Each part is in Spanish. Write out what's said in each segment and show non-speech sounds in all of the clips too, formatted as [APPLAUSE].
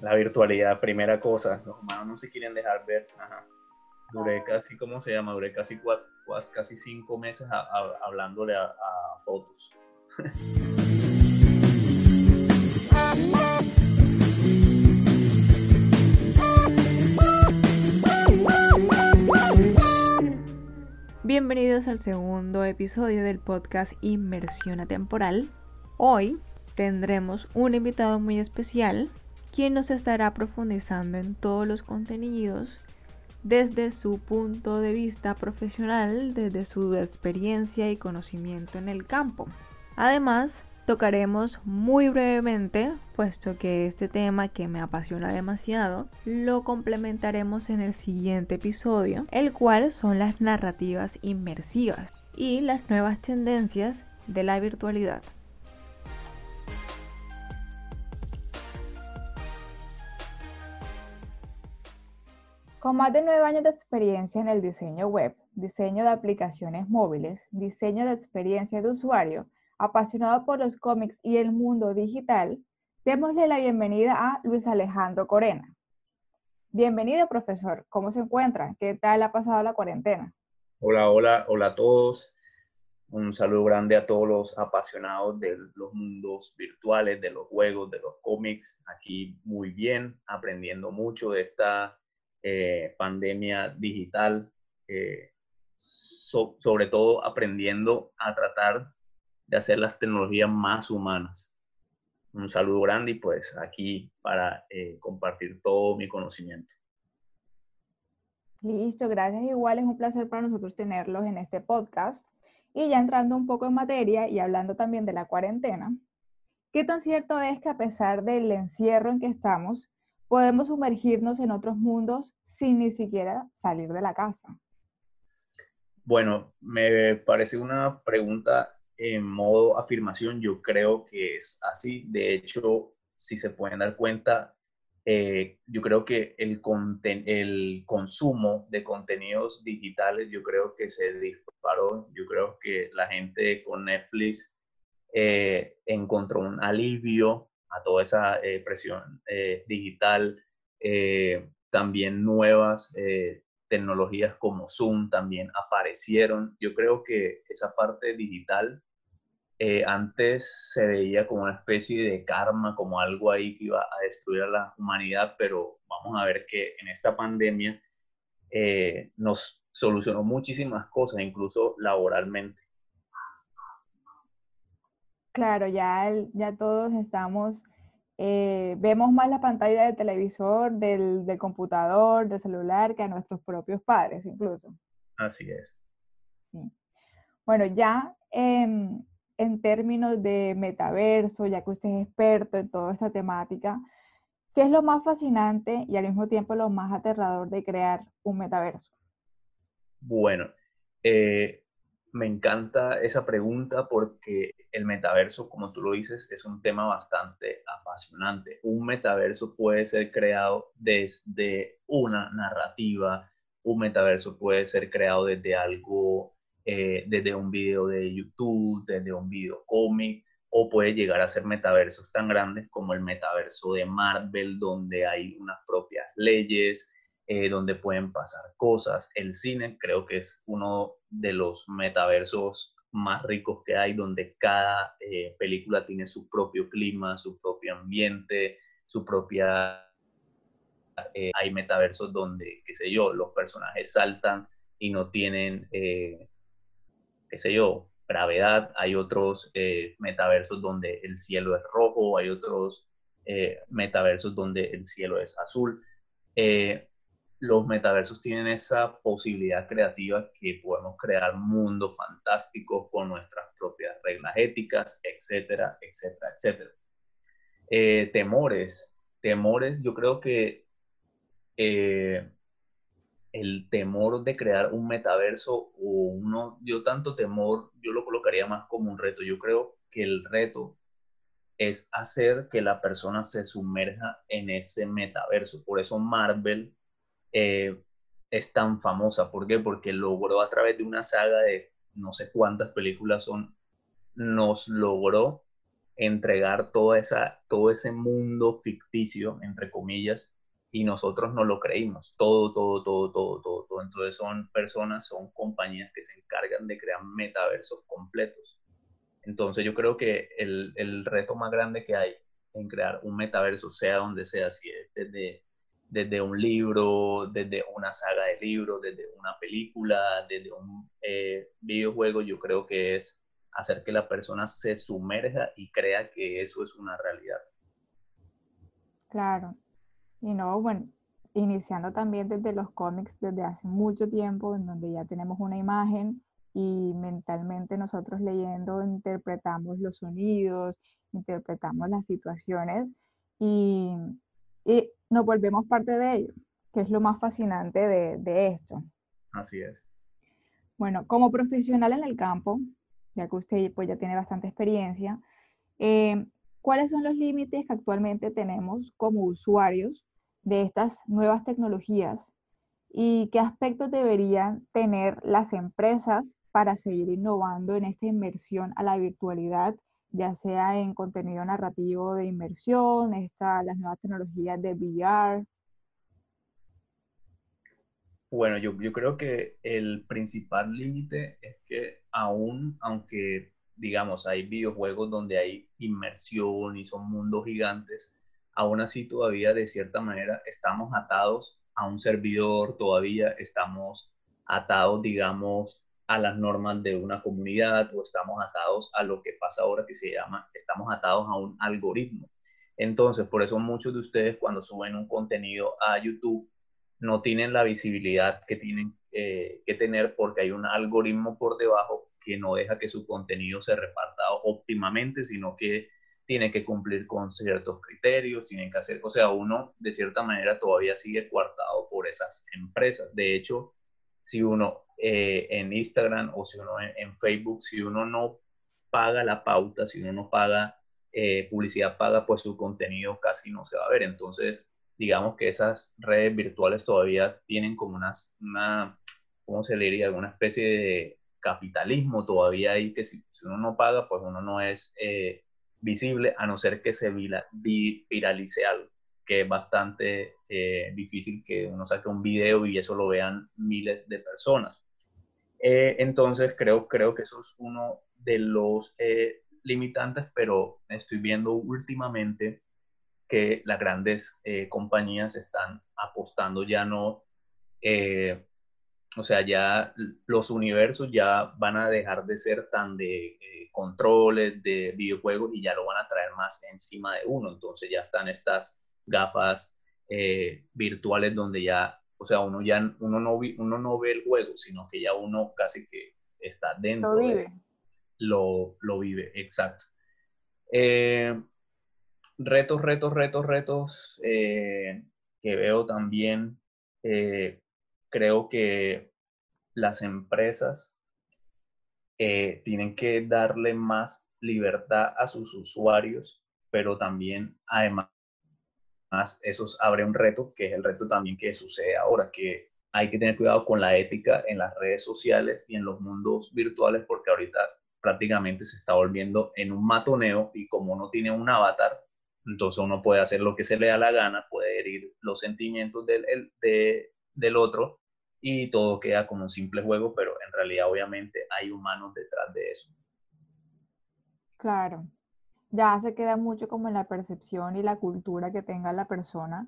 la virtualidad, primera cosa, los humanos no se quieren dejar ver. Duré casi, ¿cómo se llama? Duré casi, cuatro, casi cinco meses hablándole a, a fotos. Bienvenidos al segundo episodio del podcast Inmersión Atemporal. Hoy tendremos un invitado muy especial quien nos estará profundizando en todos los contenidos desde su punto de vista profesional, desde su experiencia y conocimiento en el campo. Además, tocaremos muy brevemente, puesto que este tema que me apasiona demasiado, lo complementaremos en el siguiente episodio, el cual son las narrativas inmersivas y las nuevas tendencias de la virtualidad. Con más de nueve años de experiencia en el diseño web, diseño de aplicaciones móviles, diseño de experiencia de usuario, apasionado por los cómics y el mundo digital, démosle la bienvenida a Luis Alejandro Corena. Bienvenido, profesor. ¿Cómo se encuentra? ¿Qué tal ha pasado la cuarentena? Hola, hola, hola a todos. Un saludo grande a todos los apasionados de los mundos virtuales, de los juegos, de los cómics. Aquí muy bien, aprendiendo mucho de esta eh, pandemia digital, eh, sobre todo aprendiendo a tratar de hacer las tecnologías más humanas. Un saludo grande y pues aquí para eh, compartir todo mi conocimiento. Listo, gracias. Igual es un placer para nosotros tenerlos en este podcast. Y ya entrando un poco en materia y hablando también de la cuarentena, ¿qué tan cierto es que a pesar del encierro en que estamos, podemos sumergirnos en otros mundos sin ni siquiera salir de la casa? Bueno, me parece una pregunta en modo afirmación. Yo creo que es así. De hecho, si se pueden dar cuenta, eh, yo creo que el, el consumo de contenidos digitales, yo creo que se disparó. Yo creo que la gente con Netflix eh, encontró un alivio a toda esa eh, presión eh, digital, eh, también nuevas tecnologías como Zoom también aparecieron. Yo creo que esa parte digital antes se veía como una especie de karma, como algo ahí que iba a destruir a la humanidad, pero vamos a ver que en esta pandemia nos solucionó muchísimas cosas, incluso laboralmente. Claro, ya, ya todos estamos, eh, vemos más la pantalla del televisor, del, computador, del celular, que a nuestros propios padres incluso. Así es. Bueno, ya en términos de metaverso, ya que usted es experto en toda esta temática, ¿qué es lo más fascinante y al mismo tiempo lo más aterrador de crear un metaverso? Bueno, eh, me encanta esa pregunta porque el metaverso, como tú lo dices, es un tema bastante apasionante. Un metaverso puede ser creado desde una narrativa, un metaverso puede ser creado desde algo, eh, desde un video de YouTube, desde un video cómic, o puede llegar a ser metaversos tan grandes como el metaverso de Marvel, donde hay unas propias leyes, eh, donde pueden pasar cosas. El cine creo que es uno de los metaversos más ricos que hay, donde cada eh, película tiene su propio clima, su propio ambiente, su propia... Eh, hay metaversos donde, qué sé yo, los personajes saltan y no tienen, qué sé yo, gravedad. Hay otros metaversos donde el cielo es rojo, hay otros metaversos donde el cielo es azul los metaversos tienen esa posibilidad creativa que podemos crear mundos fantásticos con nuestras propias reglas éticas, etcétera, etcétera, etcétera. Eh, temores, temores, yo creo que eh, el temor de crear un metaverso o uno, yo tanto temor, yo lo colocaría más como un reto. Yo creo que el reto es hacer que la persona se sumerja en ese metaverso. Por eso Marvel eh, es tan famosa. ¿Por qué? Porque logró a través de una saga de no sé cuántas películas son, nos logró entregar toda esa, todo ese mundo ficticio, entre comillas, y nosotros no lo creímos. Todo, todo, todo, todo, todo, todo. Entonces son personas, son compañías que se encargan de crear metaversos completos. Entonces yo creo que el, el reto más grande que hay en crear un metaverso, sea donde sea, si es desde, desde un libro, desde una saga de libros, desde una película, desde un eh, videojuego, yo creo que es hacer que la persona se sumerja y crea que eso es una realidad. Claro. Y no, bueno, iniciando también desde los cómics desde hace mucho tiempo, en donde ya tenemos una imagen y mentalmente nosotros leyendo interpretamos los sonidos, interpretamos las situaciones y, y nos volvemos parte de ello, que es lo más fascinante de, de esto. Así es. Bueno, como profesional en el campo, ya que usted pues, ya tiene bastante experiencia, eh, ¿cuáles son los límites que actualmente tenemos como usuarios de estas nuevas tecnologías y qué aspectos deberían tener las empresas para seguir innovando en esta inmersión a la virtualidad, ya sea en contenido narrativo de inmersión, esta, las nuevas tecnologías de VR? Bueno, yo, yo creo que el principal límite es que aún, aunque digamos hay videojuegos donde hay inmersión y son mundos gigantes, aún así todavía de cierta manera estamos atados a un servidor, todavía estamos atados, digamos, a las normas de una comunidad o estamos atados a lo que pasa ahora que se llama, estamos atados a un algoritmo. Entonces, por eso muchos de ustedes cuando suben un contenido a YouTube no tienen la visibilidad que tienen eh, que tener porque hay un algoritmo por debajo que no deja que su contenido se reparta óptimamente, sino que tiene que cumplir con ciertos criterios, tienen que hacer, o sea, uno de cierta manera todavía sigue coartado por esas empresas. De hecho, si uno eh, en Instagram o si uno en, Facebook, si uno no paga la pauta, si uno no paga eh, publicidad paga, pues su contenido casi no se va a ver. Entonces, digamos que esas redes virtuales todavía tienen como unas, una, ¿cómo se diría? Una especie de capitalismo todavía ahí que si, uno no paga, pues uno no es eh, visible a no ser que se viralice algo, que es bastante eh, difícil que uno saque un video y eso lo vean miles de personas. Eh, entonces creo, creo que eso es uno de los limitantes, pero estoy viendo últimamente que las grandes eh, compañías están apostando ya no, eh, o sea, ya los universos ya van a dejar de ser tan de eh, controles, de videojuegos y ya lo van a traer más encima de uno. Entonces ya están estas gafas virtuales donde ya, o sea, uno ya uno no, uno no ve el juego, sino que ya uno casi que está dentro. Lo vive. lo, lo vive, exacto. Eh, retos, retos, retos, retos eh, que veo también, eh, creo que las empresas eh, tienen que darle más libertad a sus usuarios, pero también además eso abre un reto, que es el reto también que sucede ahora, que hay que tener cuidado con la ética en las redes sociales y en los mundos virtuales, porque ahorita prácticamente se está volviendo en un matoneo y como no tiene un avatar, entonces uno puede hacer lo que se le da la gana, puede herir los sentimientos del, del otro y todo queda como un simple juego, pero en realidad obviamente hay humanos detrás de eso. Claro, ya se queda mucho como en la percepción y la cultura que tenga la persona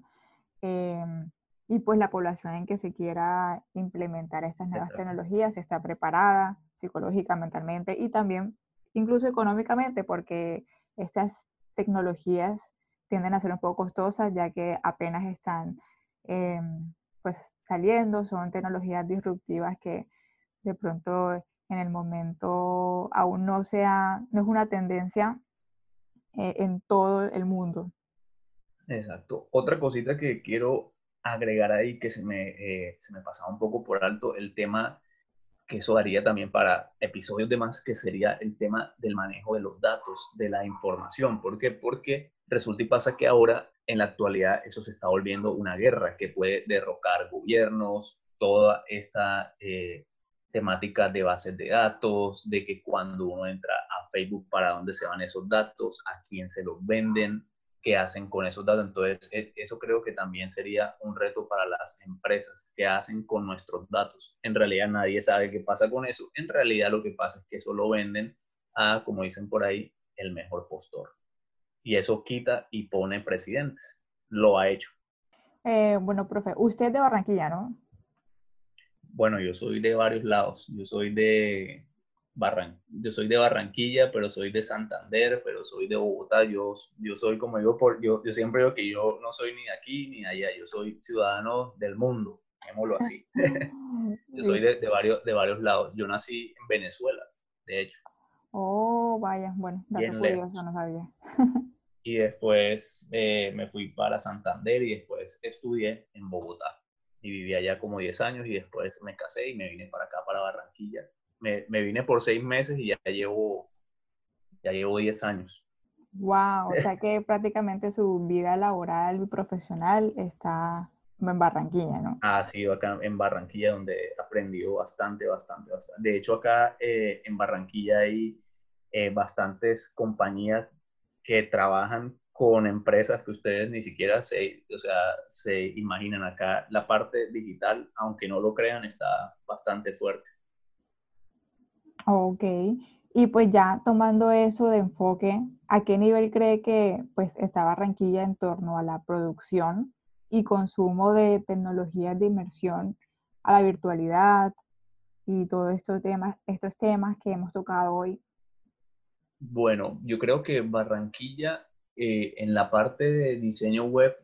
em, y pues la población en que se quiera implementar estas nuevas tecnologías, si está preparada psicológica, mentalmente y también incluso económicamente, porque estas tecnologías tienden a ser un poco costosas ya que apenas están em, pues saliendo, son tecnologías disruptivas que de pronto en el momento aún no sea, no es una tendencia eh, en todo el mundo. Exacto. Otra cosita que quiero agregar ahí que se me, eh, se me pasaba un poco por alto, el tema que eso daría también para episodios de más, que sería el tema del manejo de los datos, de la información. ¿Por qué? Porque resulta y pasa que ahora, en la actualidad, eso se está volviendo una guerra que puede derrocar gobiernos, toda esta, eh, temáticas de bases de datos, de que cuando uno entra a Facebook, para dónde se van esos datos, a quién se los venden, qué hacen con esos datos. Entonces, e, eso creo que también sería un reto para las empresas, qué hacen con nuestros datos. En realidad nadie sabe qué pasa con eso. En realidad lo que pasa es que eso lo venden a, como dicen por ahí, el mejor postor. Y eso quita y pone presidentes. Lo ha hecho. Eh, bueno, profe, usted es de Barranquilla, ¿no? Bueno, yo soy de varios lados. Yo soy de Barran yo soy de Barranquilla, pero soy de Santander, pero soy de Bogotá. Yo, yo soy, como digo, por, yo, yo siempre digo que yo no soy ni de aquí ni de allá. Yo soy ciudadano del mundo, llamémoslo así. [LAUGHS] [LAUGHS] yo soy de, de, varios, de varios lados. Yo nací en Venezuela, de hecho. Oh, vaya, bueno, curioso, no sabía. y después eh, me fui para Santander y después estudié en Bogotá. Y viví allá como 10 años y después me casé y me vine para acá, para Barranquilla. Me, me vine por 6 meses y ya llevo, ya llevo 10 años. Wow, o sea que [LAUGHS] prácticamente su vida laboral y profesional está en Barranquilla, ¿no? Ha sido acá en Barranquilla donde he aprendido bastante, bastante, bastante. De hecho, acá eh, en Barranquilla hay eh, bastantes compañías que trabajan con empresas que ustedes ni siquiera se, o sea, se imaginan acá. La parte digital, aunque no lo crean, está bastante fuerte. Ok. Y pues ya tomando eso de enfoque, ¿a qué nivel cree que pues está Barranquilla en torno a la producción y consumo de tecnologías de inmersión a la virtualidad y todos estos temas, estos temas que hemos tocado hoy? Bueno, yo creo que Barranquilla eh, en la parte de diseño web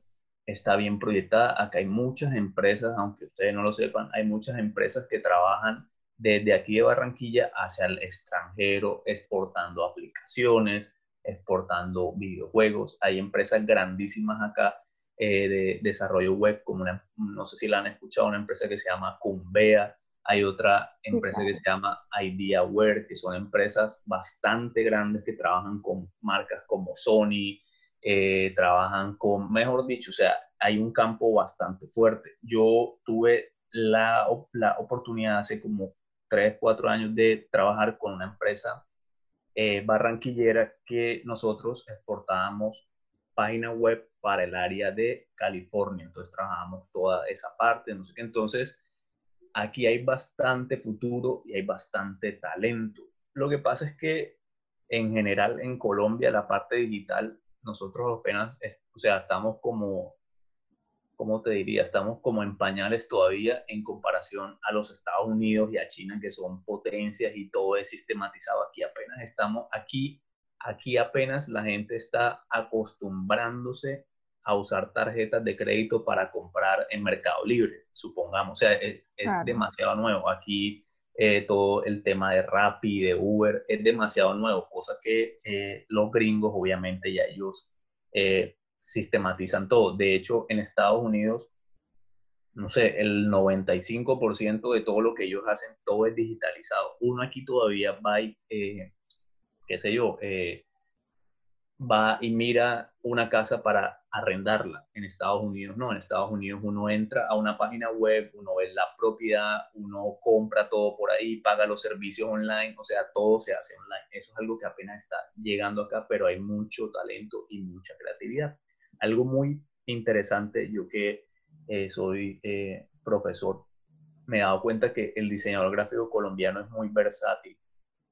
está bien proyectada. Acá hay muchas empresas, aunque ustedes no lo sepan, hay muchas empresas que trabajan desde aquí de Barranquilla hacia el extranjero, exportando aplicaciones, exportando videojuegos. Hay empresas grandísimas acá eh, de desarrollo web, como no sé si la han escuchado, una empresa que se llama Cumbea. Hay otra empresa que se llama IdeaWare, que son empresas bastante grandes que trabajan con marcas como Sony, eh, trabajan con, mejor dicho, o sea, hay un campo bastante fuerte. Yo tuve la, la oportunidad hace como 3, 4 años de trabajar con una empresa eh, barranquillera que nosotros exportábamos página web para el área de California. Entonces trabajamos toda esa parte, no sé qué. Entonces, aquí hay bastante futuro y hay bastante talento. Lo que pasa es que en general en Colombia la parte digital, nosotros apenas, o sea, estamos como ¿cómo te diría? Estamos como en pañales todavía en comparación a los Estados Unidos y a China, que son potencias y todo es sistematizado. Aquí apenas estamos, aquí, aquí apenas la gente está acostumbrándose a usar tarjetas de crédito para comprar en Mercado Libre, supongamos. O sea, es, demasiado nuevo. Aquí eh, todo el tema de Rappi, de Uber, es demasiado nuevo, cosa que eh, los gringos obviamente ya ellos eh, sistematizan todo. De hecho, en Estados Unidos, no sé, el 95% de todo lo que ellos hacen, todo es digitalizado. Uno aquí todavía va y, eh, qué sé yo, eh, va y mira una casa para arrendarla. En Estados Unidos no, en Estados Unidos uno entra a una página web, uno ve la propiedad, uno compra todo por ahí, paga los servicios online, o sea, todo se hace online. Eso es algo que apenas está llegando acá, pero hay mucho talento y mucha creatividad. Algo muy interesante, yo que eh, soy eh, profesor, me he dado cuenta que el diseñador gráfico colombiano es muy versátil.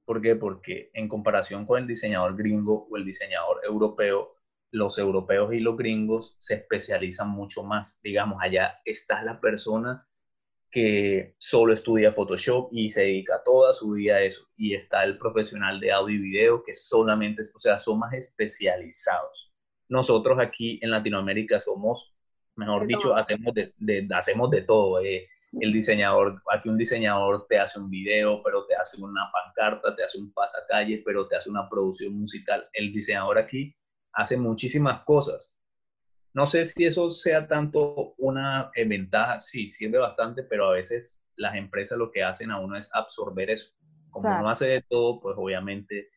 ¿Por qué? Porque en comparación con el diseñador gringo o el diseñador europeo, los europeos y los gringos se especializan mucho más. Digamos, allá está la persona que solo estudia Photoshop y se dedica toda su vida a eso. Y está el profesional de audio y video que solamente, o sea, son más especializados nosotros aquí en Latinoamérica somos, mejor dicho, hacemos de, hacemos de todo. Eh. El diseñador, aquí un diseñador te hace un video, pero te hace una pancarta, te hace un pasacalle, pero te hace una producción musical. El diseñador aquí hace muchísimas cosas. No sé si eso sea tanto una eh, ventaja, sí, sirve bastante, pero a veces las empresas lo que hacen a uno es absorber eso. Como uno hace de todo, pues obviamente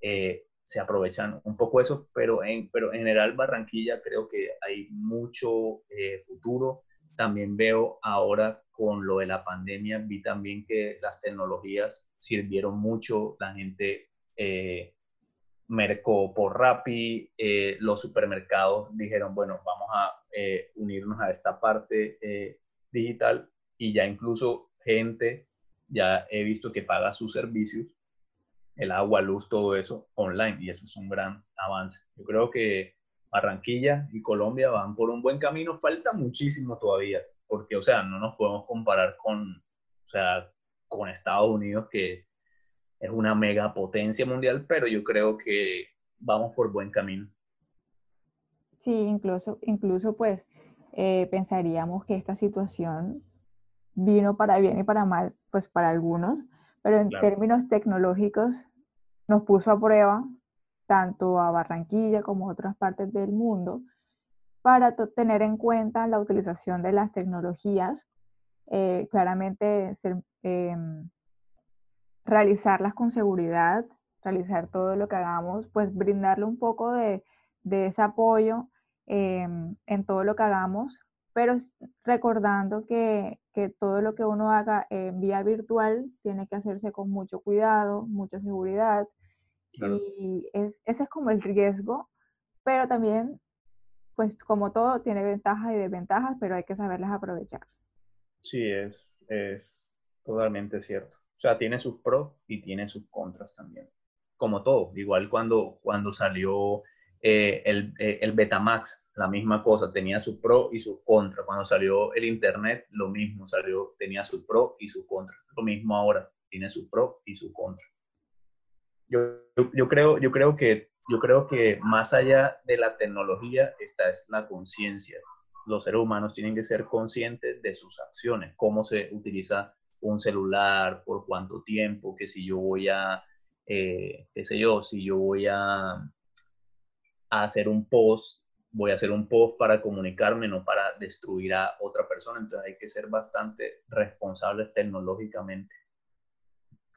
eh, se aprovechan un poco eso, pero en, pero en general Barranquilla creo que hay mucho eh, futuro. También veo ahora con lo de la pandemia, vi también que las tecnologías sirvieron mucho, la gente eh, mercó por Rappi, eh, los supermercados dijeron, bueno, vamos a eh, unirnos a esta parte eh, digital y ya incluso gente, ya he visto que paga sus servicios, el agua, luz, todo eso online y eso es un gran avance. Yo creo que Barranquilla y Colombia van por un buen camino, falta muchísimo todavía, porque, o sea, no nos podemos comparar con, o sea, con Estados Unidos que es una mega potencia mundial, pero yo creo que vamos por buen camino. Sí, incluso, incluso pues eh, pensaríamos que esta situación vino para bien y para mal, pues para algunos, pero en términos tecnológicos nos puso a prueba tanto a Barranquilla como a otras partes del mundo para tener en cuenta la utilización de las tecnologías, eh, claramente ser, em, realizarlas con seguridad, realizar todo lo que hagamos, pues brindarle un poco de, ese apoyo em, en todo lo que hagamos, pero recordando que, todo lo que uno haga en vía virtual tiene que hacerse con mucho cuidado, mucha seguridad, y ese es como el riesgo, pero también, pues como todo, tiene ventajas y desventajas, pero hay que saberlas aprovechar. Sí, es, es totalmente cierto. O sea, tiene sus pros y tiene sus contras también. Como todo, igual cuando, cuando salió eh, el, eh, el, Betamax, la misma cosa, tenía sus pros y sus contras. Cuando salió el Internet, lo mismo, salió, tenía sus pros y sus contras. Lo mismo ahora, tiene sus pros y sus contras. Yo, yo, creo, yo, creo que, yo creo que más allá de la tecnología, esta es la conciencia. Los seres humanos tienen que ser conscientes de sus acciones, cómo se utiliza un celular, por cuánto tiempo, que si yo voy a, eh, qué sé yo, si yo voy a, a, hacer un post, voy a hacer un post para comunicarme, no para destruir a otra persona. Entonces hay que ser bastante responsables tecnológicamente.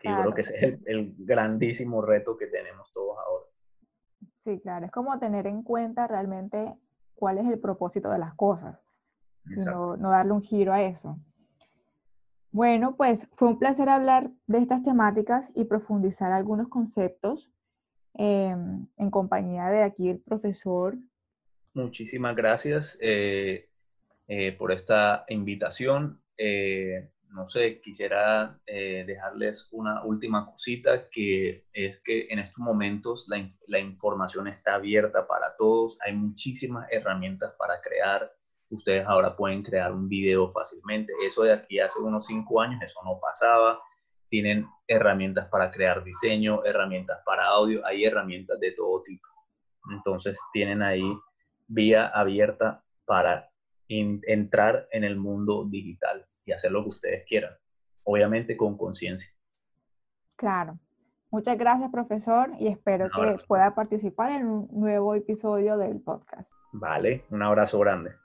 Yo creo que ese es el, el, grandísimo reto que tenemos todos ahora. Sí, claro, es como tener en cuenta realmente cuál es el propósito de las cosas, no, no darle un giro a eso. Bueno, pues fue un placer hablar de estas temáticas y profundizar algunos conceptos em, en compañía de aquí el profesor. Muchísimas gracias eh, eh, por esta invitación. Eh, no sé, quisiera dejarles una última cosita, que es que en estos momentos la, la información está abierta para todos. Hay muchísimas herramientas para crear ustedes ahora pueden crear un video fácilmente. Eso de aquí hace unos cinco años, eso no pasaba. Tienen herramientas para crear diseño, herramientas para audio, hay herramientas de todo tipo. Entonces tienen ahí vía abierta para entrar en el mundo digital y hacer lo que ustedes quieran, obviamente con conciencia. Claro. Muchas gracias, profesor, y espero que pueda participar en un nuevo episodio del podcast. Vale, un abrazo grande.